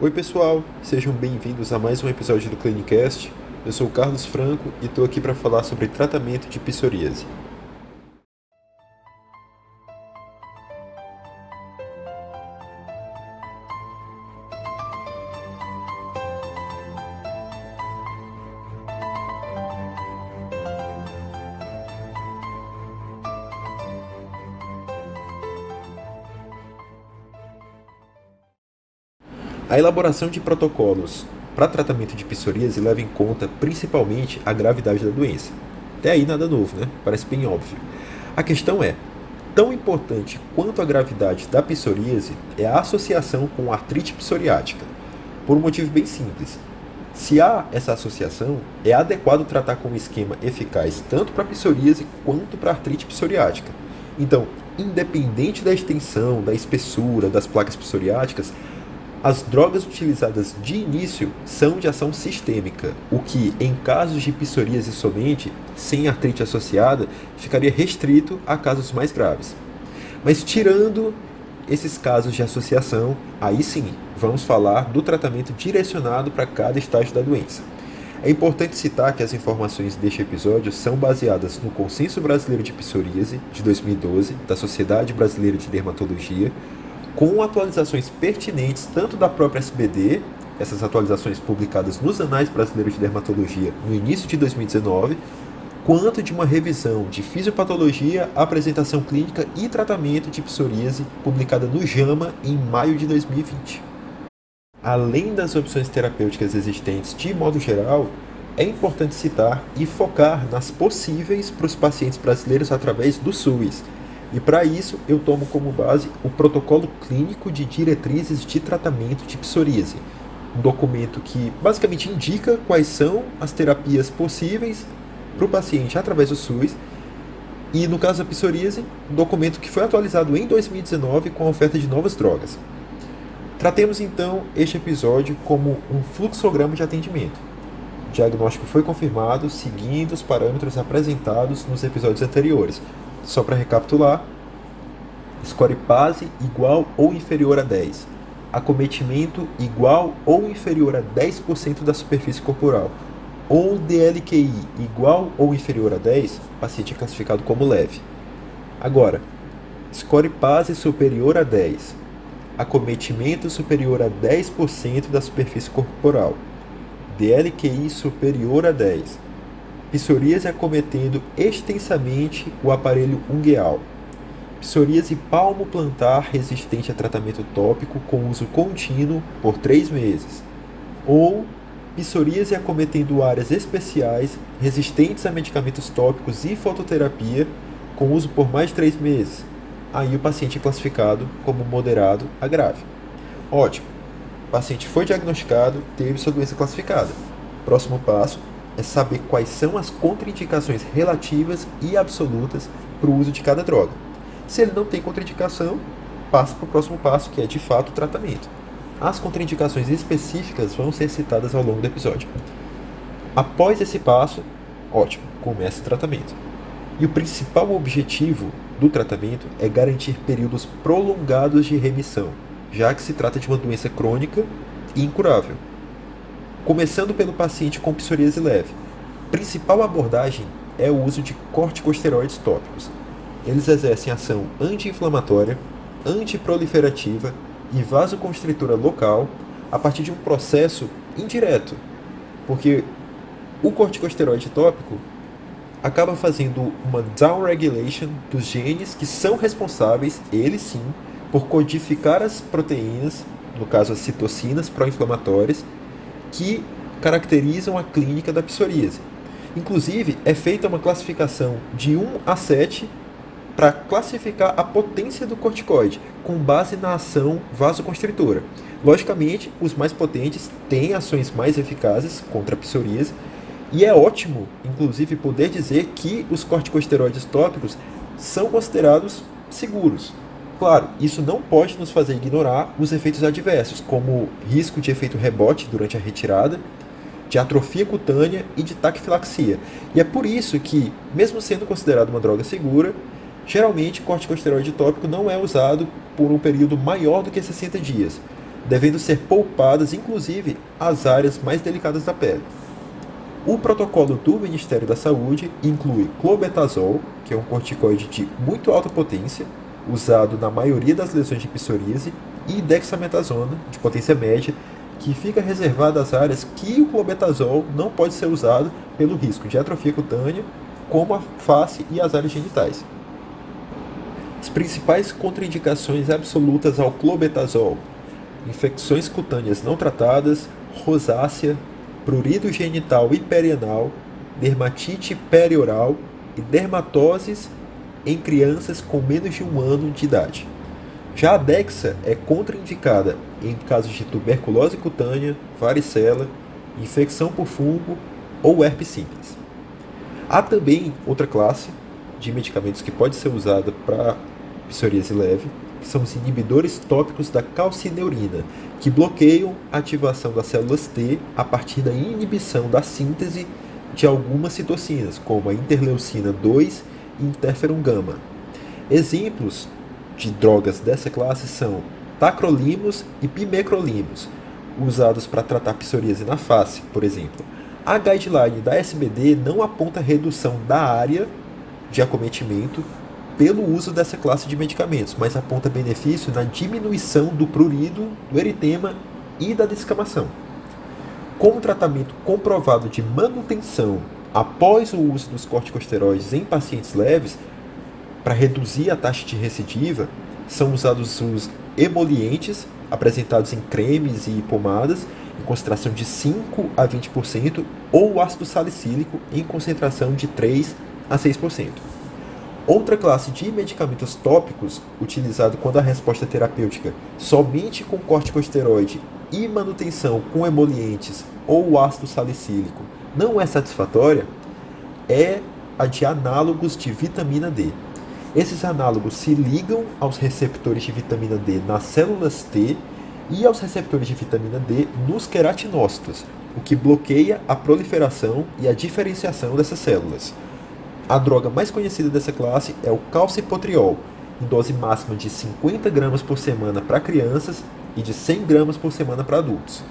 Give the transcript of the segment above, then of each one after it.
Oi pessoal, sejam bem-vindos a mais um episódio do Clinicast. Eu sou o Carlos Franco e estou aqui para falar sobre tratamento de psoríase. A elaboração de protocolos para tratamento de psoríase leva em conta principalmente a gravidade da doença. Até aí nada novo, né? Parece bem óbvio. A questão é, tão importante quanto a gravidade da psoríase é a associação com artrite psoriática, por um motivo bem simples. Se há essa associação, é adequado tratar com um esquema eficaz tanto para psoríase quanto para artrite psoriática. Então, independente da extensão, da espessura das placas psoriáticas, as drogas utilizadas de início são de ação sistêmica, o que, em casos de psoríase somente, sem artrite associada, ficaria restrito a casos mais graves. Mas tirando esses casos de associação, aí sim, vamos falar do tratamento direcionado para cada estágio da doença. É importante citar que as informações deste episódio são baseadas no Consenso Brasileiro de Psoríase de 2012 da Sociedade Brasileira de Dermatologia, com atualizações pertinentes tanto da própria SBD, essas atualizações publicadas nos Anais Brasileiros de Dermatologia no início de 2019, quanto de uma revisão de fisiopatologia, apresentação clínica e tratamento de psoríase publicada no JAMA em maio de 2020. Além das opções terapêuticas existentes de modo geral, é importante citar e focar nas possíveis para os pacientes brasileiros através do SUS, e para isso, eu tomo como base o Protocolo Clínico de Diretrizes de Tratamento de Psoríase, um documento que basicamente indica quais são as terapias possíveis para o paciente através do SUS. E no caso da psoríase, um documento que foi atualizado em 2019 com a oferta de novas drogas. Tratemos então este episódio como um fluxograma de atendimento. O diagnóstico foi confirmado seguindo os parâmetros apresentados nos episódios anteriores, só para recapitular, score PASE igual ou inferior a 10. Acometimento igual ou inferior a 10% da superfície corporal. Ou DLQI igual ou inferior a 10, paciente é classificado como leve. Agora, score PASE superior a 10. Acometimento superior a 10% da superfície corporal. DLQI superior a 10 psoríase acometendo extensamente o aparelho ungueal, psoríase palmo-plantar resistente a tratamento tópico com uso contínuo por três meses, ou psoríase acometendo áreas especiais resistentes a medicamentos tópicos e fototerapia com uso por mais de três meses. Aí o paciente é classificado como moderado a grave. Ótimo. O paciente foi diagnosticado, teve sua doença classificada. Próximo passo, é saber quais são as contraindicações relativas e absolutas para o uso de cada droga. Se ele não tem contraindicação, passa para o próximo passo, que é de fato o tratamento. As contraindicações específicas vão ser citadas ao longo do episódio. Após esse passo, ótimo, começa o tratamento. E o principal objetivo do tratamento é garantir períodos prolongados de remissão, já que se trata de uma doença crônica e incurável começando pelo paciente com psoríase leve. Principal abordagem é o uso de corticosteroides tópicos. Eles exercem ação anti-inflamatória, antiproliferativa e vasoconstritora local a partir de um processo indireto, porque o corticosteroide tópico acaba fazendo uma downregulation dos genes que são responsáveis, eles sim, por codificar as proteínas, no caso as citocinas pró-inflamatórias, que caracterizam a clínica da psoríase. Inclusive, é feita uma classificação de 1 a 7 para classificar a potência do corticoide, com base na ação vasoconstritora. Logicamente, os mais potentes têm ações mais eficazes contra a psoríase, e é ótimo, inclusive, poder dizer que os corticosteroides tópicos são considerados seguros. Claro, isso não pode nos fazer ignorar os efeitos adversos, como risco de efeito rebote durante a retirada, de atrofia cutânea e de taquifilaxia. E é por isso que, mesmo sendo considerado uma droga segura, geralmente corticosteroide tópico não é usado por um período maior do que 60 dias. devendo ser poupadas inclusive as áreas mais delicadas da pele. O protocolo do Ministério da Saúde inclui clobetazol, que é um corticoide de muito alta potência, usado na maioria das lesões de psoríase, e dexametasona, de potência média, que fica reservada às áreas que o clobetazol não pode ser usado pelo risco de atrofia cutânea, como a face e as áreas genitais. As principais contraindicações absolutas ao clobetazol: infecções cutâneas não tratadas, rosácea, prurido genital e perianal, dermatite perioral e dermatoses em crianças com menos de um ano de idade. Já a Dexa é contraindicada em casos de tuberculose cutânea, varicela, infecção por fungo ou herpes simples. Há também outra classe de medicamentos que pode ser usada para psoríase leve, que são os inibidores tópicos da calcineurina, que bloqueiam a ativação das células T a partir da inibição da síntese de algumas citocinas, como a interleucina 2 interferon gama. Exemplos de drogas dessa classe são tacrolimus e pimecrolimus, usados para tratar psoríase na face, por exemplo. A guideline da SBD não aponta redução da área de acometimento pelo uso dessa classe de medicamentos, mas aponta benefício na diminuição do prurido, do eritema e da descamação. Com um tratamento comprovado de manutenção após o uso dos corticosteroides em pacientes leves, para reduzir a taxa de recidiva, são usados os emolientes, apresentados em cremes e pomadas, em concentração de 5 a 20%, ou o ácido salicílico, em concentração de 3 a 6%. Outra classe de medicamentos tópicos, utilizado quando a resposta terapêutica somente com corticosteroide e manutenção com emolientes ou ácido salicílico não é satisfatória, é a de análogos de vitamina D. Esses análogos se ligam aos receptores de vitamina D nas células T e aos receptores de vitamina D nos queratinócitos, o que bloqueia a proliferação e a diferenciação dessas células. A droga mais conhecida dessa classe é o calcipotriol, em dose máxima de 50 gramas por semana para crianças e de 100 gramas por semana para adultos.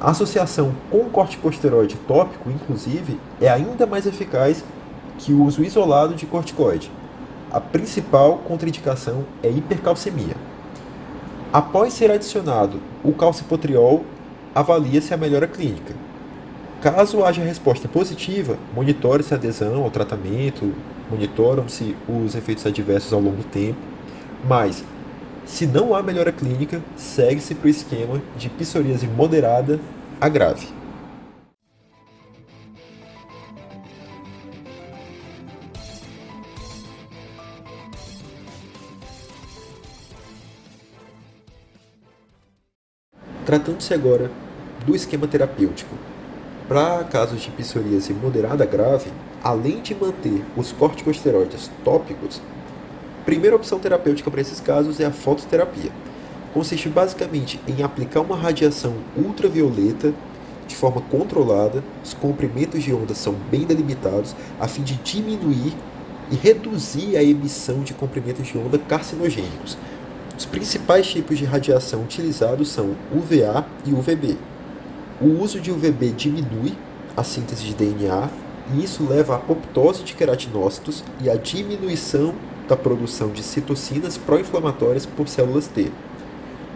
A associação com corticosteroide tópico, inclusive, é ainda mais eficaz que o uso isolado de corticoide. A principal contraindicação é hipercalcemia. Após ser adicionado o calcipotriol, avalia-se a melhora clínica. Caso haja resposta positiva, monitore-se a adesão ao tratamento, monitoram-se os efeitos adversos ao longo do tempo, mas se não há melhora clínica, segue-se para o esquema de psoríase moderada a grave. Tratando-se agora do esquema terapêutico, para casos de psoríase moderada grave, além de manter os corticosteroides tópicos, a primeira opção terapêutica para esses casos é a fototerapia. Consiste basicamente em aplicar uma radiação ultravioleta de forma controlada, os comprimentos de onda são bem delimitados, a fim de diminuir e reduzir a emissão de comprimentos de onda carcinogênicos. Os principais tipos de radiação utilizados são UVA e UVB. O uso de UVB diminui a síntese de DNA e isso leva à apoptose de queratinócitos e à diminuição da produção de citocinas pró-inflamatórias por células T.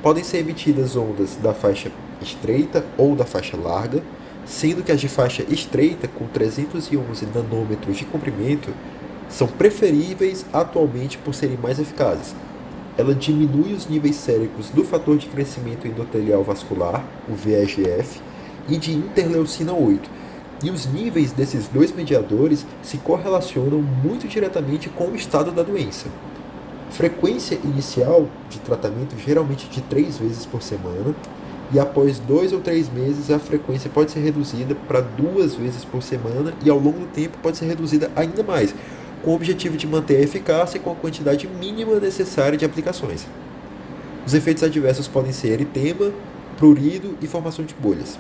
Podem ser emitidas ondas da faixa estreita ou da faixa larga, sendo que as de faixa estreita, com 311 nanômetros de comprimento, são preferíveis atualmente por serem mais eficazes. Ela diminui os níveis séricos do fator de crescimento endotelial vascular, o VEGF, e de interleucina 8. E os níveis desses dois mediadores se correlacionam muito diretamente com o estado da doença. Frequência inicial de tratamento geralmente de três vezes por semana, e após dois ou três meses a frequência pode ser reduzida para duas vezes por semana e ao longo do tempo pode ser reduzida ainda mais, com o objetivo de manter a eficácia com a quantidade mínima necessária de aplicações. Os efeitos adversos podem ser eritema, prurido e formação de bolhas.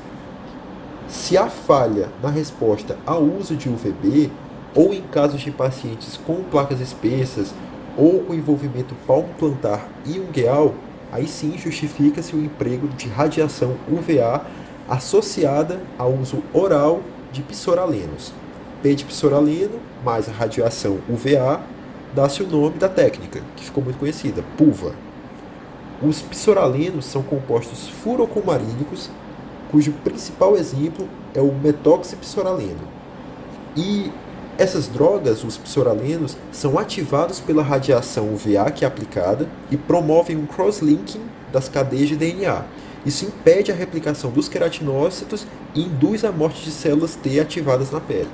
Se há falha na resposta ao uso de UVB, ou em casos de pacientes com placas espessas ou com envolvimento palmo-plantar e ungueal, aí sim justifica-se o emprego de radiação UVA associada ao uso oral de psoralenos. P de psoraleno mais a radiação UVA dá-se o nome da técnica, que ficou muito conhecida, PUVA. Os psoralenos são compostos furocomarínicos, cujo principal exemplo é o metoxipsoraleno. E essas drogas, os psoralenos, são ativados pela radiação UVA que é aplicada e promovem um cross-linking das cadeias de DNA. Isso impede a replicação dos queratinócitos e induz a morte de células T ativadas na pele.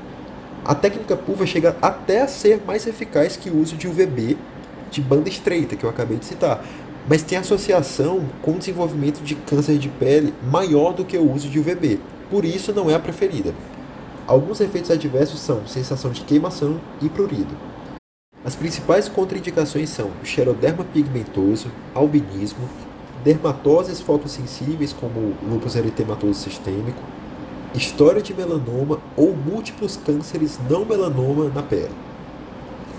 A técnica PUVA chega até a ser mais eficaz que o uso de UVB de banda estreita, que eu acabei de citar, mas tem associação com desenvolvimento de câncer de pele maior do que o uso de UVB, por isso não é a preferida. Alguns efeitos adversos são sensação de queimação e prurido. As principais contraindicações são xeroderma pigmentoso, albinismo, dermatoses fotossensíveis como lúpus eritematoso sistêmico, história de melanoma ou múltiplos cânceres não melanoma na pele.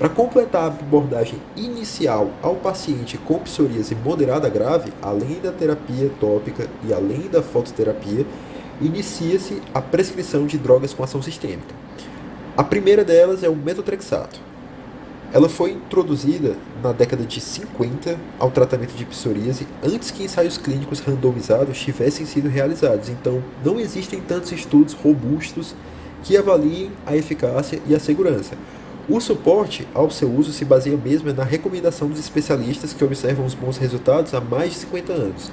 Para completar a abordagem inicial ao paciente com psoríase moderada grave, além da terapia tópica e além da fototerapia, inicia-se a prescrição de drogas com ação sistêmica. A primeira delas é o metotrexato. Ela foi introduzida na década de 50 ao tratamento de psoríase antes que ensaios clínicos randomizados tivessem sido realizados. Então, não existem tantos estudos robustos que avaliem a eficácia e a segurança. O suporte ao seu uso se baseia mesmo na recomendação dos especialistas que observam os bons resultados há mais de 50 anos.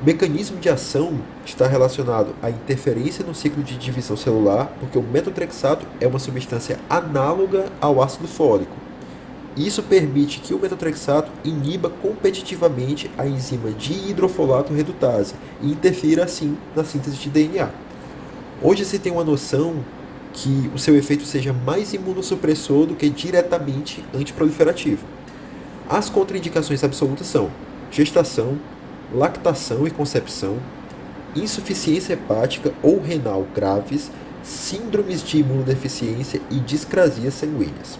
O mecanismo de ação está relacionado à interferência no ciclo de divisão celular, porque o metotrexato é uma substância análoga ao ácido fólico. Isso permite que o metotrexato iniba competitivamente a enzima dihidrofolato redutase e interfira assim na síntese de DNA. Hoje se tem uma noção que o seu efeito seja mais imunossupressor do que diretamente antiproliferativo. As contraindicações absolutas são gestação, lactação e concepção, insuficiência hepática ou renal graves, síndromes de imunodeficiência e discrasias sanguíneas.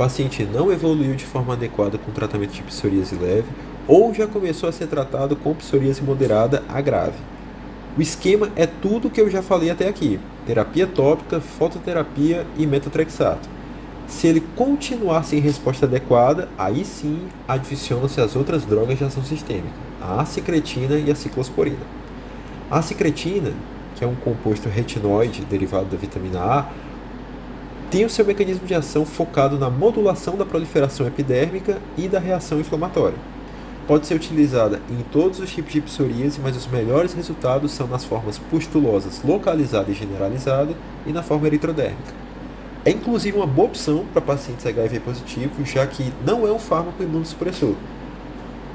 Paciente não evoluiu de forma adequada com tratamento de psoríase leve ou já começou a ser tratado com psoríase moderada a grave. O esquema é tudo o que eu já falei até aqui: terapia tópica, fototerapia e metotrexato. Se ele continuar sem resposta adequada, aí sim adicionam-se as outras drogas de ação sistêmica, a acicretina e a ciclosporina. A acicretina, que é um composto retinoide derivado da vitamina A, tem o seu mecanismo de ação focado na modulação da proliferação epidérmica e da reação inflamatória pode ser utilizada em todos os tipos de psoríase, mas os melhores resultados são nas formas pustulosas localizada e generalizada e na forma eritrodérmica. É inclusive uma boa opção para pacientes HIV positivos, já que não é um fármaco imunossupressor.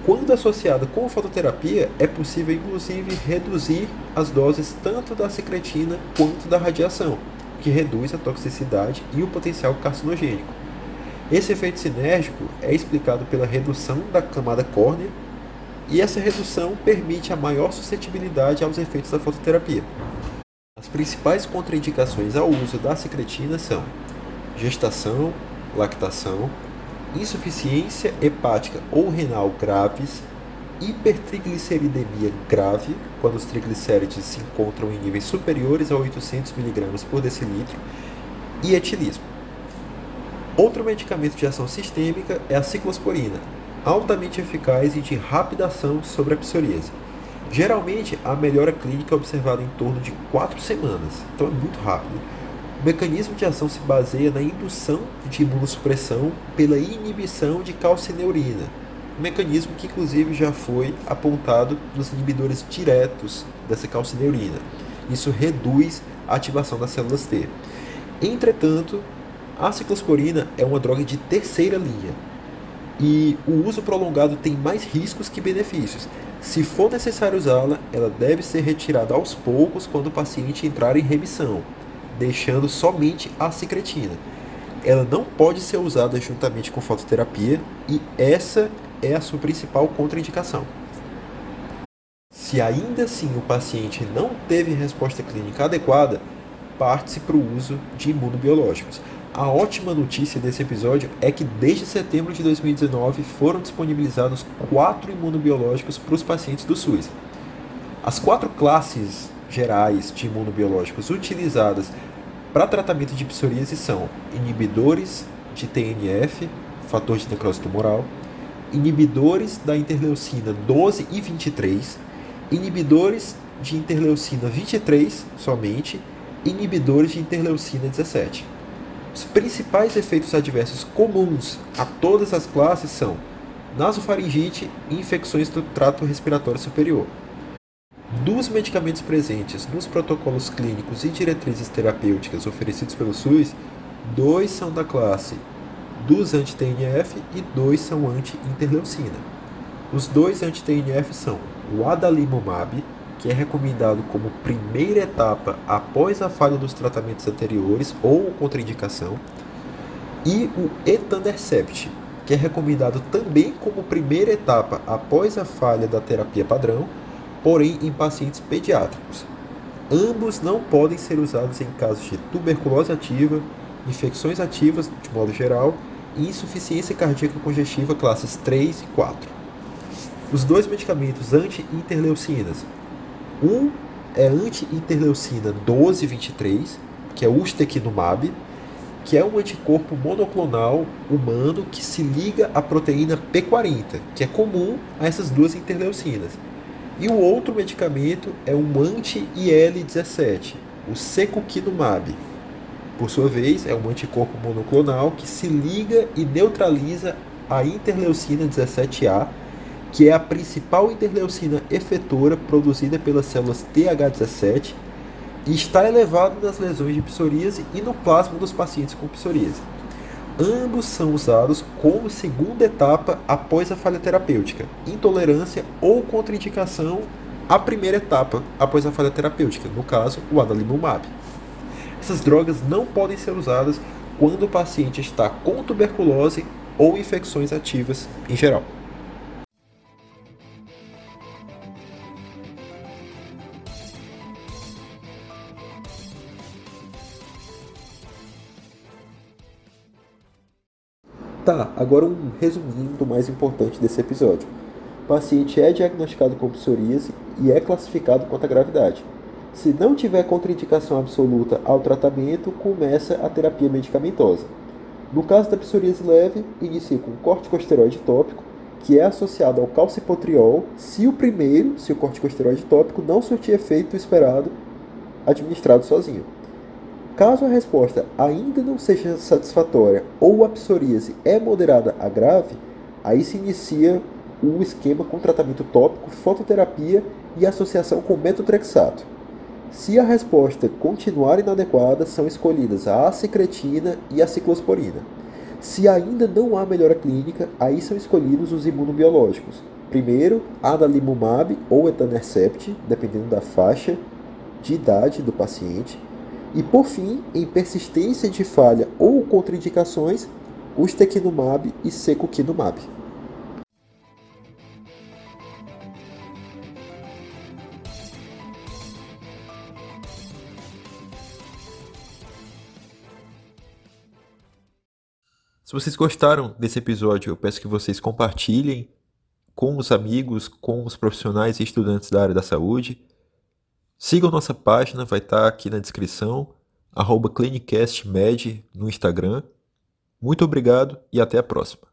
Quando associada com a fototerapia, é possível inclusive reduzir as doses tanto da secretina quanto da radiação, que reduz a toxicidade e o potencial carcinogênico. Esse efeito sinérgico é explicado pela redução da camada córnea e essa redução permite a maior suscetibilidade aos efeitos da fototerapia. As principais contraindicações ao uso da secretina são gestação, lactação, insuficiência hepática ou renal graves, hipertrigliceridemia grave, quando os triglicérides se encontram em níveis superiores a 800 mg por decilitro, e etilismo. Outro medicamento de ação sistêmica é a ciclosporina, altamente eficaz e de rápida ação sobre a psoríase. Geralmente, a melhora clínica é observada em torno de 4 semanas, então é muito rápido. O mecanismo de ação se baseia na indução de imunossupressão pela inibição de calcineurina, um mecanismo que inclusive já foi apontado nos inibidores diretos dessa calcineurina. Isso reduz a ativação das células T. Entretanto, a ciclosporina é uma droga de terceira linha e o uso prolongado tem mais riscos que benefícios. Se for necessário usá-la, ela deve ser retirada aos poucos quando o paciente entrar em remissão, deixando somente a secretina. Ela não pode ser usada juntamente com fototerapia e essa é a sua principal contraindicação. Se ainda assim o paciente não teve resposta clínica adequada, parte-se para o uso de imunobiológicos. A ótima notícia desse episódio é que desde setembro de 2019 foram disponibilizados quatro imunobiológicos para os pacientes do SUS. As quatro classes gerais de imunobiológicos utilizadas para tratamento de psoríase são inibidores de TNF, fator de necrose tumoral, inibidores da interleucina 12 e 23, inibidores de interleucina 23 somente, inibidores de interleucina 17. Os principais efeitos adversos comuns a todas as classes são nasofaringite e infecções do trato respiratório superior. Dos medicamentos presentes nos protocolos clínicos e diretrizes terapêuticas oferecidos pelo SUS, dois são da classe dos anti-TNF e dois são anti-interleucina. Os dois anti-TNF são o adalimumab, que é recomendado como primeira etapa após a falha dos tratamentos anteriores ou contraindicação, e o etanercept, que é recomendado também como primeira etapa após a falha da terapia padrão, porém em pacientes pediátricos. Ambos não podem ser usados em casos de tuberculose ativa, infecções ativas de modo geral insuficiência cardíaca congestiva classes 3 e 4. Os dois medicamentos anti-interleucinas, um é anti-interleucina 1223, que é ustekinumab, que é um anticorpo monoclonal humano que se liga à proteína P40, que é comum a essas duas interleucinas. E o outro medicamento é um anti-IL-17, o secukinumab. Por sua vez, é um anticorpo monoclonal que se liga e neutraliza a interleucina 17A, que é a principal interleucina efetora produzida pelas células TH17 e está elevado nas lesões de psoríase e no plasma dos pacientes com psoríase. Ambos são usados como segunda etapa após a falha terapêutica, intolerância ou contraindicação à primeira etapa após a falha terapêutica, no caso, o adalimumab. Essas drogas não podem ser usadas quando o paciente está com tuberculose ou infecções ativas em geral. Tá, agora um resuminho do mais importante desse episódio. O paciente é diagnosticado com psoríase e é classificado quanto à gravidade. Se não tiver contraindicação absoluta ao tratamento, começa a terapia medicamentosa. No caso da psoríase leve, inicia com corticosteroide tópico, que é associado ao calcipotriol, se o primeiro, se o corticosteroide tópico, não surtir efeito esperado administrado sozinho. Caso a resposta ainda não seja satisfatória ou a psoríase é moderada a grave, aí se inicia o esquema com tratamento tópico, fototerapia e associação com metotrexato. Se a resposta continuar inadequada, são escolhidas a acicretina e a ciclosporina. Se ainda não há melhora clínica, aí são escolhidos os imunobiológicos. Primeiro, adalimumab ou etanercept, dependendo da faixa de idade do paciente. E por fim, em persistência de falha ou contraindicações, ustekinumab e secukinumab. Vocês gostaram desse episódio, eu peço que vocês compartilhem com os amigos, com os profissionais e estudantes da área da saúde. Sigam nossa página, vai estar aqui na descrição, arroba ClinicastMed no Instagram. Muito obrigado e até a próxima.